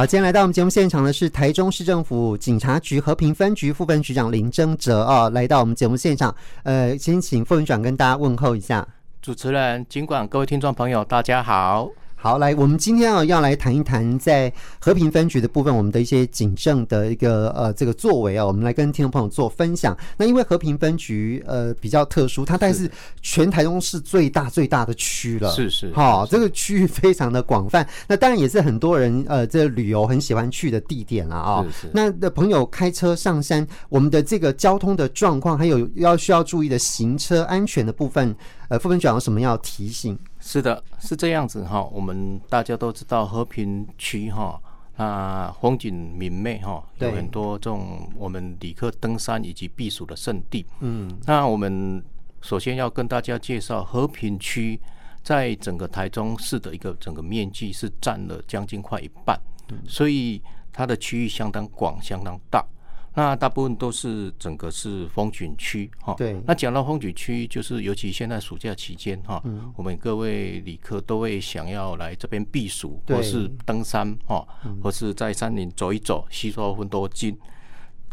好，今天来到我们节目现场的是台中市政府警察局和平分局副分局长林征哲啊，来到我们节目现场。呃，先请副分局长跟大家问候一下。主持人、尽管各位听众朋友，大家好。好，来，我们今天啊要来谈一谈在和平分局的部分，我们的一些警政的一个呃这个作为啊，我们来跟听众朋友做分享。那因为和平分局呃比较特殊，它但是全台中市最大最大的区了，是是，好，这个区域非常的广泛，那当然也是很多人呃这旅游很喜欢去的地点了啊。是是。那的朋友开车上山，我们的这个交通的状况，还有要需要注意的行车安全的部分，呃，副分局长有什么要提醒？是的，是这样子哈。我们大家都知道和平区哈，那风景明媚哈，有很多这种我们旅客登山以及避暑的胜地。嗯，那我们首先要跟大家介绍和平区，在整个台中市的一个整个面积是占了将近快一半，所以它的区域相当广，相当大。那大部分都是整个是风景区哈，对。那讲到风景区，就是尤其现在暑假期间哈，我们各位旅客都会想要来这边避暑，或是登山哈，或是在山林走一走，吸收很多精。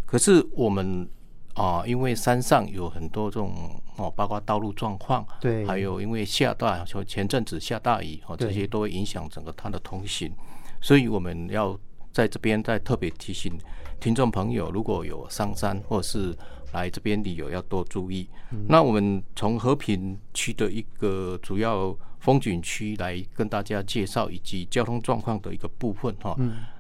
可是我们啊，因为山上有很多这种哦，包括道路状况，对，还有因为下大，就前阵子下大雨哦，这些都会影响整个它的通行，所以我们要。在这边再特别提醒听众朋友，如果有上山或是来这边旅游，要多注意。嗯、那我们从和平区的一个主要风景区来跟大家介绍，以及交通状况的一个部分哈，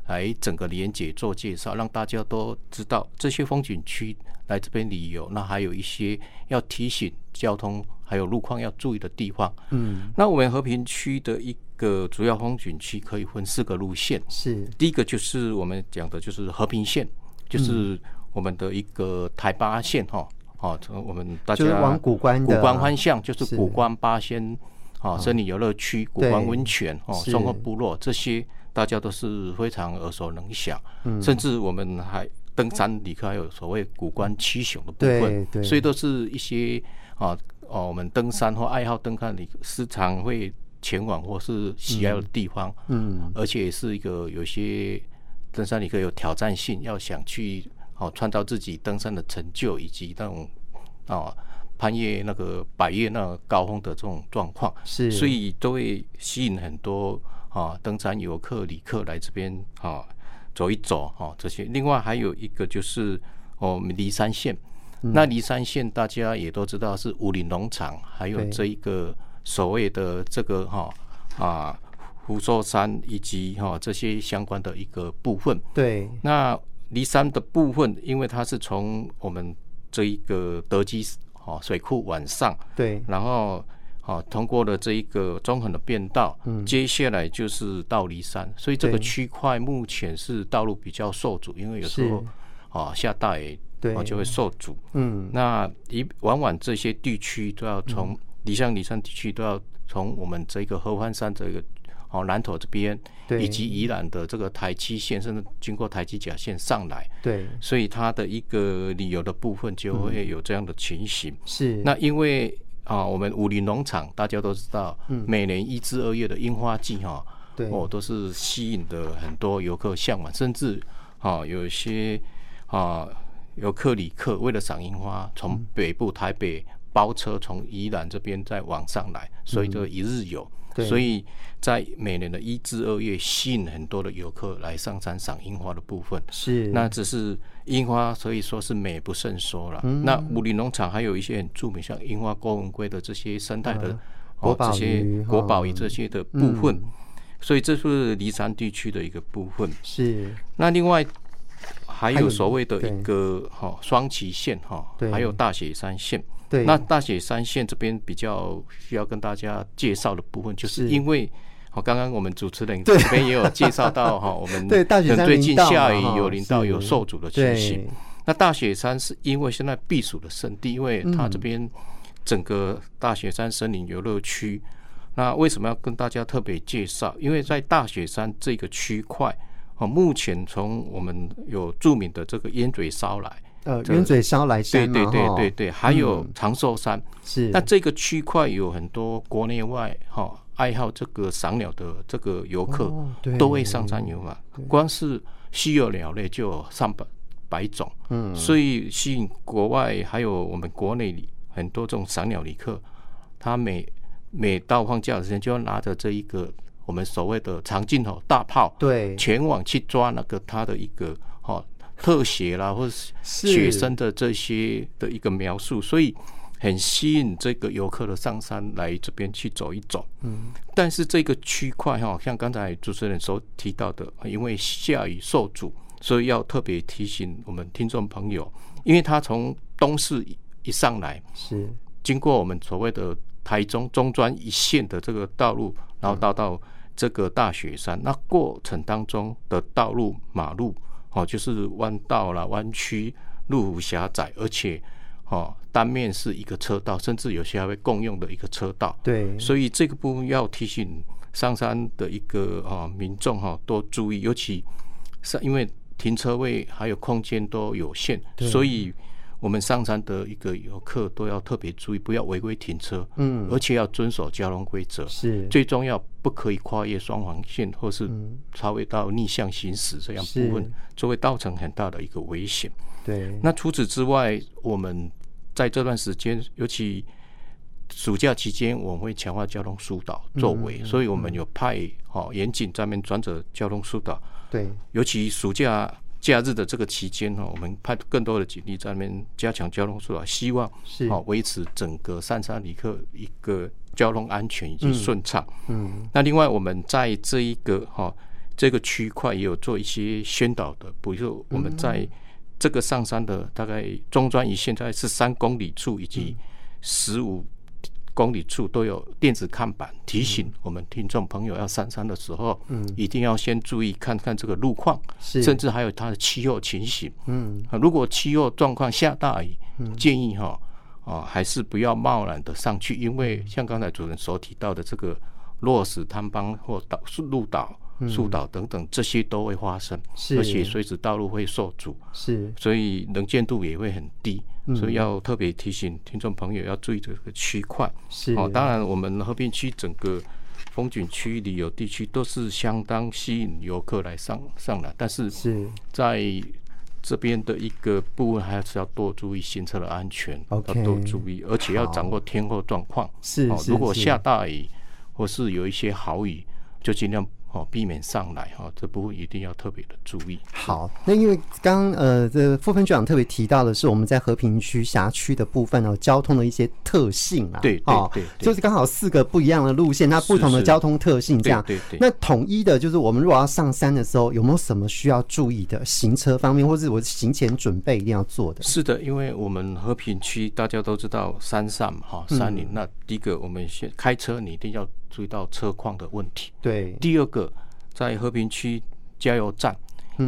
来整个连结做介绍，让大家都知道这些风景区来这边旅游，那还有一些要提醒交通还有路况要注意的地方。嗯，那我们和平区的一个主要风景区可以分四个路线，是。第一个就是我们讲的就是和平线，就是我们的一个台八线哈，哦，从我们大家往古关古关方向，就是古关八仙啊，森林游乐区、古关温泉哦，松鹤部落这些大家都是非常耳熟能详，甚至我们还登山旅客还有所谓古关七雄的部分，所以都是一些啊哦，我们登山或爱好登山的时常会。前往或是喜爱的地方，嗯，而且也是一个有些登山旅客有挑战性，要想去哦创造自己登山的成就，以及那种哦攀越那个百越那个高峰的这种状况，是，所以都会吸引很多啊登山游客旅客来这边啊走一走啊这些。另外还有一个就是我们梨山线，那离山县大家也都知道是武林农场，还有这一个。所谓的这个哈啊福寿山以及哈这些相关的一个部分，对，那离山的部分，因为它是从我们这一个德基哈水库往上，对，然后啊通过了这一个中横的便道，嗯，接下来就是到离山，所以这个区块目前是道路比较受阻，因为有时候啊下大雨，对，就会受阻，嗯，那一往往这些地区都要从。离乡离山地区都要从我们这个合欢山这个哦南投这边，以及宜兰的这个台七线，甚至经过台七甲线上来，对，所以它的一个旅游的部分就会有这样的情形。是，那因为啊，我们武林农场大家都知道，每年一至二月的樱花季哈，对，哦都是吸引的很多游客向往，甚至啊有一些啊游客旅客为了赏樱花，从北部台北。包车从宜兰这边再往上来，所以就一日游。嗯、所以在每年的一至二月，吸引很多的游客来上山赏樱花的部分。是，那只是樱花，所以说是美不胜收了。嗯、那武陵农场还有一些很著名，像樱花钩吻鲑的这些生态的哦，这些国宝鱼这些的部分。嗯、所以这是离山地区的一个部分。是，那另外还有所谓的一个哈双旗线哈，还有大雪山线。对，那大雪山线这边比较需要跟大家介绍的部分，就是因为好，刚刚我们主持人这边也有介绍到哈，我们对大雪山最近下雨有淋到有受阻的情形。那大雪山是因为现在避暑的圣地，因为它这边整个大雪山森林游乐区。那为什么要跟大家特别介绍？因为在大雪山这个区块，哦，目前从我们有著名的这个烟嘴烧来。呃，烟嘴烧来山对对对对对，还有长寿山。是，那这个区块有很多国内外哈爱好这个赏鸟的这个游客都会上山游嘛。光是稀有鸟类就有上百百种，嗯，所以吸引国外还有我们国内很多这种赏鸟旅客，他每每到放假的时间就要拿着这一个我们所谓的长镜头大炮，对，前往去抓那个它的一个哈特写啦，或者雪生的这些的一个描述，所以。很吸引这个游客的上山来这边去走一走，嗯，但是这个区块哈，像刚才主持人所提到的，因为下雨受阻，所以要特别提醒我们听众朋友，因为他从东势一上来是。经过我们所谓的台中中专一线的这个道路，然后到到这个大雪山，那过程当中的道路马路哦，就是弯道啦、弯曲、路幅狭窄，而且。哦，单面是一个车道，甚至有些还会共用的一个车道。对，所以这个部分要提醒上山的一个啊民众哈，多注意，尤其是因为停车位还有空间都有限，所以我们上山的一个游客都要特别注意，不要违规停车。嗯，而且要遵守交通规则。是，最重要不可以跨越双黄线，或是超越到逆向行驶这样部分，就会造成很大的一个危险。对，那除此之外，我们在这段时间，尤其暑假期间，我们会强化交通疏导作为，所以我们有派哦严警在那边专责交通疏导。对，尤其暑假假日的这个期间呢，我们派更多的警力在那边加强交通疏导，希望是。哦维持整个上山旅客一个交通安全以及顺畅。嗯，嗯那另外我们在这一个哈这个区块也有做一些宣导的，比如说我们在。这个上山的大概中专以现在是三公里处以及十五公里处都有电子看板提醒我们听众朋友要上山的时候，嗯，一定要先注意看看这个路况，甚至还有它的气候情形，嗯，如果气候状况下大雨，建议哈啊还是不要贸然的上去，因为像刚才主任所提到的这个落石坍崩或倒路倒。树倒等等，这些都会发生，而且随时道路会受阻，是，所以能见度也会很低，所以要特别提醒听众朋友要注意这个区块。是哦，当然我们和平区整个风景区、旅游地区都是相当吸引游客来上上来，但是是在这边的一个部分还是要多注意行车的安全，要多注意，而且要掌握天候状况。是，哦如果下大雨或是有一些豪雨，就尽量。哦，避免上来哈，这部分一定要特别的注意。好，那因为刚呃，这副分局长特别提到的是我们在和平区辖区的部分哦，交通的一些特性啊，对，哦，对，就是刚好四个不一样的路线，那不同的交通特性这样，对对。那统一的就是我们如果要上山的时候，有没有什么需要注意的行车方面，或是我行前准备一定要做的？是的，因为我们和平区大家都知道山上哈山林，那第一个我们先开车，你一定要。注意到车况的问题。对，第二个，在和平区加油站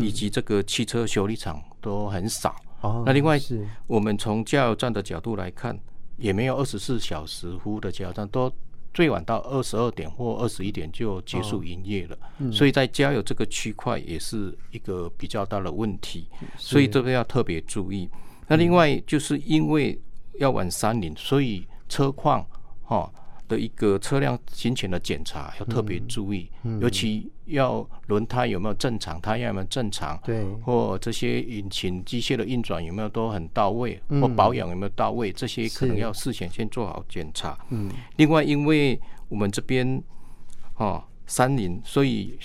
以及这个汽车修理厂都很少。哦，那另外是我们从加油站的角度来看，也没有二十四小时服务的加油站，都最晚到二十二点或二十一点就结束营业了。所以在加油这个区块也是一个比较大的问题，所以这个要特别注意。那另外就是因为要往山林，所以车况哈。的一个车辆行前的检查要特别注意，嗯嗯、尤其要轮胎有没有正常，胎压有没有正常，对，或这些引擎机械的运转有没有都很到位，嗯、或保养有没有到位，这些可能要事前先做好检查。嗯，另外，因为我们这边哦山林，所以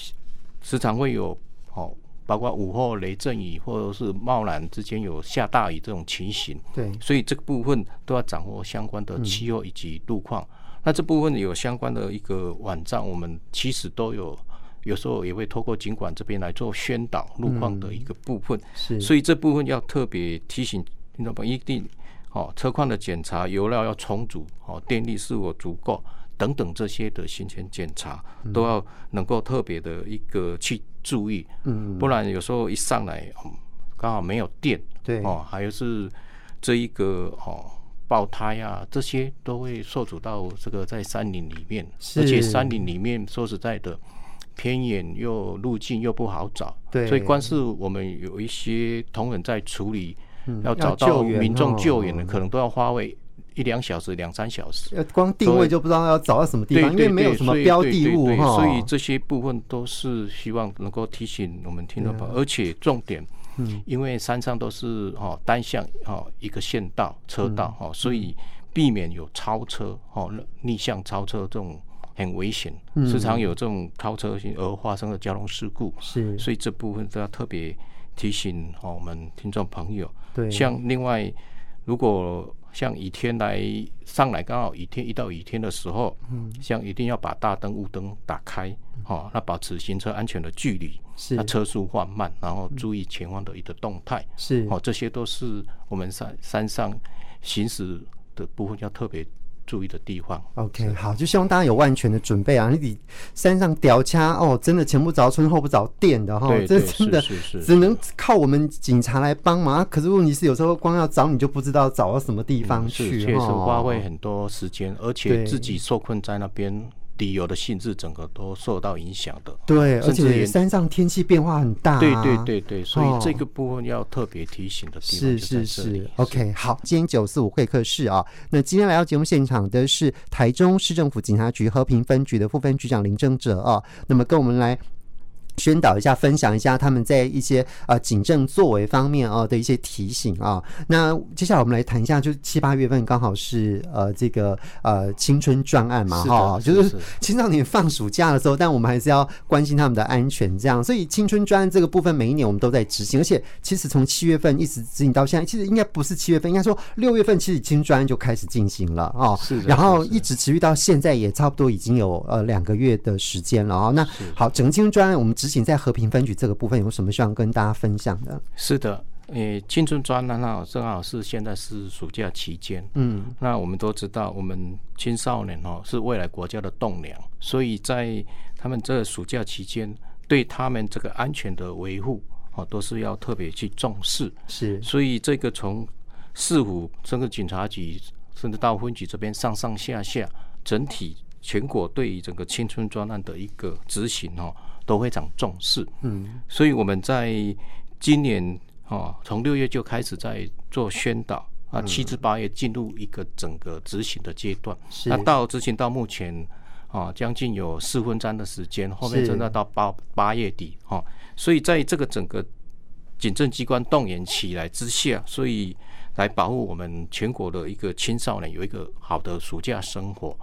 时常会有哦，包括午后雷阵雨或者是贸然之间有下大雨这种情形。对，所以这个部分都要掌握相关的气候以及路况。嗯那这部分有相关的一个网站，我们其实都有，有时候也会透过警管这边来做宣导路况的一个部分。是，所以这部分要特别提醒听众朋友，一定哦，车况的检查、油料要充足、哦，电力是否足够等等这些的行前检查，都要能够特别的一个去注意。嗯，不然有时候一上来，刚好没有电，对，哦，还有是这一个哦。爆胎啊，这些都会受阻到这个在山林里面，而且山林里面说实在的，偏远又路径又不好找，对，所以光是我们有一些同仁在处理，要找到民众救援的，可能都要花费一两小时、两三小时，光定位就不知道要找到什么地方，因为没有什么标的物哈。所以这些部分都是希望能够提醒我们听众朋友，而且重点，因为山上都是哦单向哦一个县道车道哦，所以避免有超车哦逆向超车这种很危险，时常有这种超车性而发生的交通事故。是，所以这部分都要特别提醒我们听众朋友。对，像另外如果。像雨天来上来，刚好雨天一到雨天的时候，嗯，像一定要把大灯、雾灯打开，哦，那保持行车安全的距离，是，那车速放慢，然后注意前方的一个动态，是，哦，这些都是我们山山上行驶的部分要特别。注意的地方。OK，好，就希望大家有万全的准备啊！你山上吊掐哦，真的前不着村后不着店的哈，这真的只能靠我们警察来帮忙。可是问题是，有时候光要找你就不知道找到什么地方去，确实花费很多时间，而且自己受困在那边。旅游的性质整个都受到影响的，对，而且山上天气变化很大，对对对对，所以这个部分要特别提醒的地方是是。是，OK，好，今天九四五会客室啊，那今天来到节目现场的是台中市政府警察局和平分局的副分局长林正哲啊，那么跟我们来。宣导一下，分享一下他们在一些呃警政作为方面啊的一些提醒啊。那接下来我们来谈一下，就是七八月份刚好是呃这个呃青春专案嘛哈，就是青少年放暑假的时候，但我们还是要关心他们的安全，这样。所以青春专案这个部分，每一年我们都在执行，而且其实从七月份一直执行到现在，其实应该不是七月份，应该说六月份，其实青春专案就开始进行了哦。是。然后一直持续到现在，也差不多已经有呃两个月的时间了啊。那好，整个青春专案我们。执行在和平分局这个部分有什么需要跟大家分享的？是的，诶，青春专案呢，正好是现在是暑假期间，嗯，那我们都知道，我们青少年哦是未来国家的栋梁，所以在他们这个暑假期间，对他们这个安全的维护哦，都是要特别去重视。是，所以这个从市府、甚至警察局，甚至到分局这边上上下下，整体全国对于整个青春专案的一个执行哦。都非常重视，嗯，所以我们在今年啊，从六月就开始在做宣导啊，七至八月进入一个整个执行的阶段。那到执行到目前啊，将近有四分之三的时间，后面真的到八八月底哈。所以在这个整个警政机关动员起来之下，所以来保护我们全国的一个青少年有一个好的暑假生活。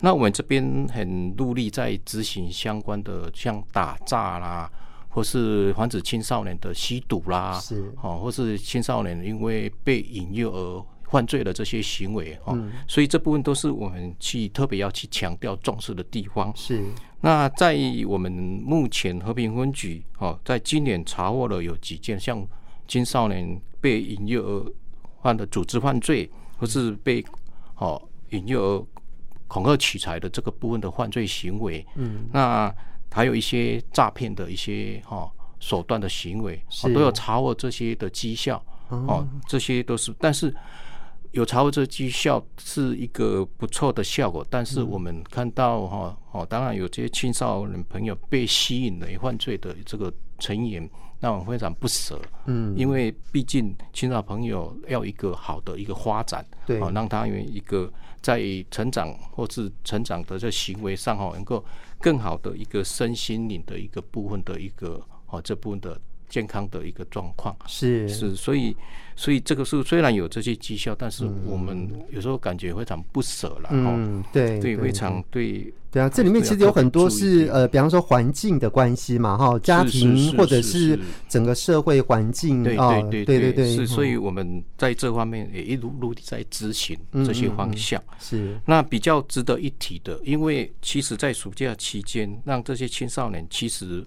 那我们这边很努力在执行相关的，像打诈啦，或是防止青少年的吸毒啦，是哦，或是青少年因为被引诱而犯罪的这些行为哦，所以这部分都是我们去特别要去强调重视的地方。是。那在我们目前和平分局哦，在今年查获了有几件像青少年被引诱而犯的组织犯罪，或是被哦引诱而。恐吓取财的这个部分的犯罪行为，嗯，那还有一些诈骗的一些哈手段的行为，哦都有查获这些的绩效，哦，这些都是，但是有查获这绩效是一个不错的效果，但是我们看到哈哦，当然有这些青少年朋友被吸引了犯罪的这个成员。那我非常不舍，嗯，因为毕竟青少朋友要一个好的一个发展，对，哦，让他有一个在成长或是成长的这行为上，哦，能够更好的一个身心灵的一个部分的一个哦，这部分的。健康的一个状况。是。是，所以所以这个是虽然有这些绩效，但是我们有时候感觉非常不舍了。嗯，对对，非常对。对啊，这里面其实有很多是呃，比方说环境的关系嘛，哈，家庭或者是整个社会环境，对对对对对对，是，所以我们在这方面也一路路地在执行这些方向。是。那比较值得一提的，因为其实，在暑假期间，让这些青少年其实。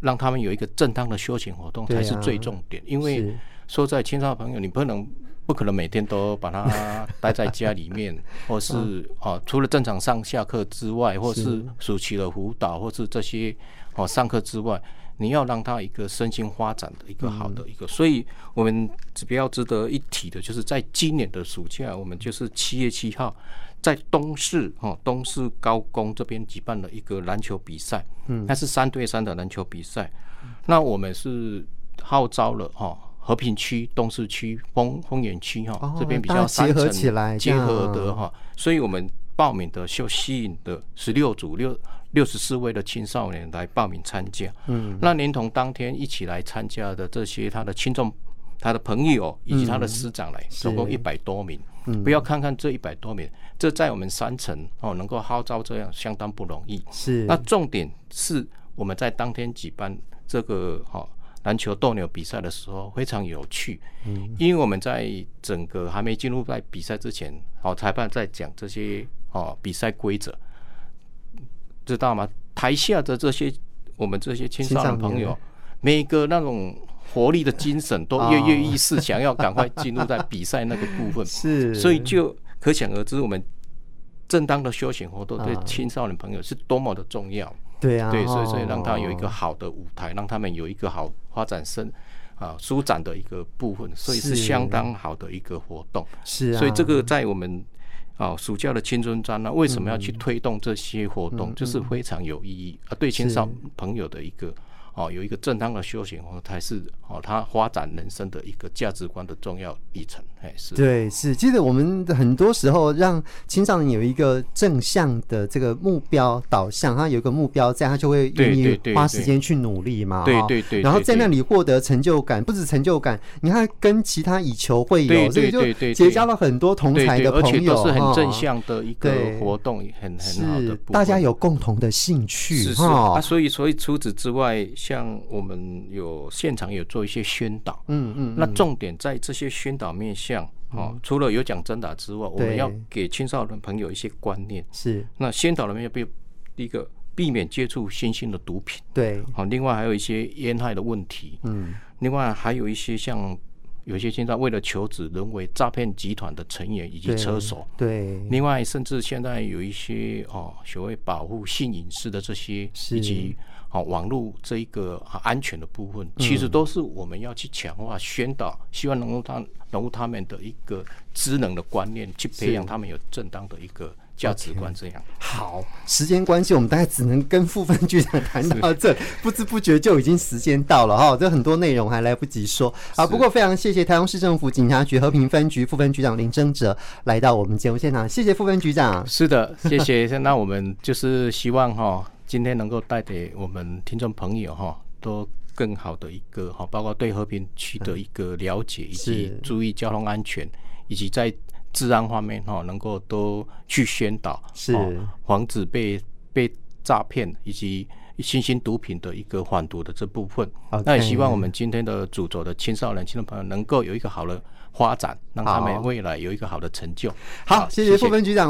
让他们有一个正当的休闲活动才是最重点，因为说在青少朋友，你不能不可能每天都把他待在家里面，或是哦，除了正常上下课之外，或是。暑期的辅导，或是这些哦上课之外，你要让他一个身心发展的一个好的一个，所以我们比较值得一提的，就是在今年的暑假，我们就是七月七号。在东市哦，东市高工这边举办了一个篮球比赛，嗯，那是三对三的篮球比赛。那我们是号召了哈和平区、东市区、丰丰原区哈，哦、这边比较结合起来结合的哈，所以我们报名的就吸引的十六组六六十四位的青少年来报名参加。嗯，那连同当天一起来参加的这些他的亲众、他的朋友以及他的师长来，嗯、总共一百多名。嗯，不要看看这一百多名，这在我们山城哦能够号召这样相当不容易。是，那重点是我们在当天举办这个哈。篮球斗牛比赛的时候非常有趣，嗯，因为我们在整个还没进入在比赛之前，哦，裁判在讲这些哦比赛规则，知道吗？台下的这些我们这些青少年朋友，每个那种活力的精神都跃跃欲试，想要赶快进入在比赛那个部分，是，所以就可想而知，我们正当的休闲活动对青少年朋友是多么的重要。对啊，对，所以所以让他有一个好的舞台，让他们有一个好发展生啊舒展的一个部分，所以是。相当好的一个活动。是啊，所以这个在我们啊暑假的青春站呢，为什么要去推动这些活动，就是非常有意义啊，对青少朋友的一个。哦，有一个正当的休闲活动，才是哦，他发展人生的一个价值观的重要历程。哎，是对，是。记得我们很多时候让青少年有一个正向的这个目标导向，他有一个目标在，他就会愿意花时间去努力嘛。对对对。然后在那里获得成就感，不止成就感，你看跟其他以球会友，所以就结交了很多同才的朋友，是很正向的一个活动，很很好的。大家有共同的兴趣，是是啊。所以，所以除此之外。像我们有现场有做一些宣导，嗯嗯，那重点在这些宣导面向哦，除了有讲真打之外，我们要给青少年朋友一些观念，是。那先导里面要避第一个避免接触新兴的毒品，对，好，另外还有一些烟害的问题，嗯，另外还有一些像有一些现在为了求职，沦为诈骗集团的成员以及车手，对，另外甚至现在有一些哦所谓保护性隐私的这些以及。好，网络这一个安全的部分，其实都是我们要去强化宣导，希望能够他融入他们的一个知能的观念，去培养他们有正当的一个价值观。这样好，时间关系，我们大概只能跟副分局长谈到这，不知不觉就已经时间到了哈，这很多内容还来不及说啊。不过非常谢谢台中市政府警察局和平分局副分局长林征哲来到我们节目现场，谢谢副分局长。是的，谢谢。那我们就是希望哈。今天能够带给我们听众朋友哈，都更好的一个哈，包括对和平区的一个了解，以及注意交通安全，以及在治安方面哈，能够都去宣导，是防止被被诈骗以及新兴毒品的一个贩毒的这部分。那也希望我们今天的主轴的青少年、青年朋友能够有一个好的发展，让他们未来有一个好的成就。好，谢谢副分局长。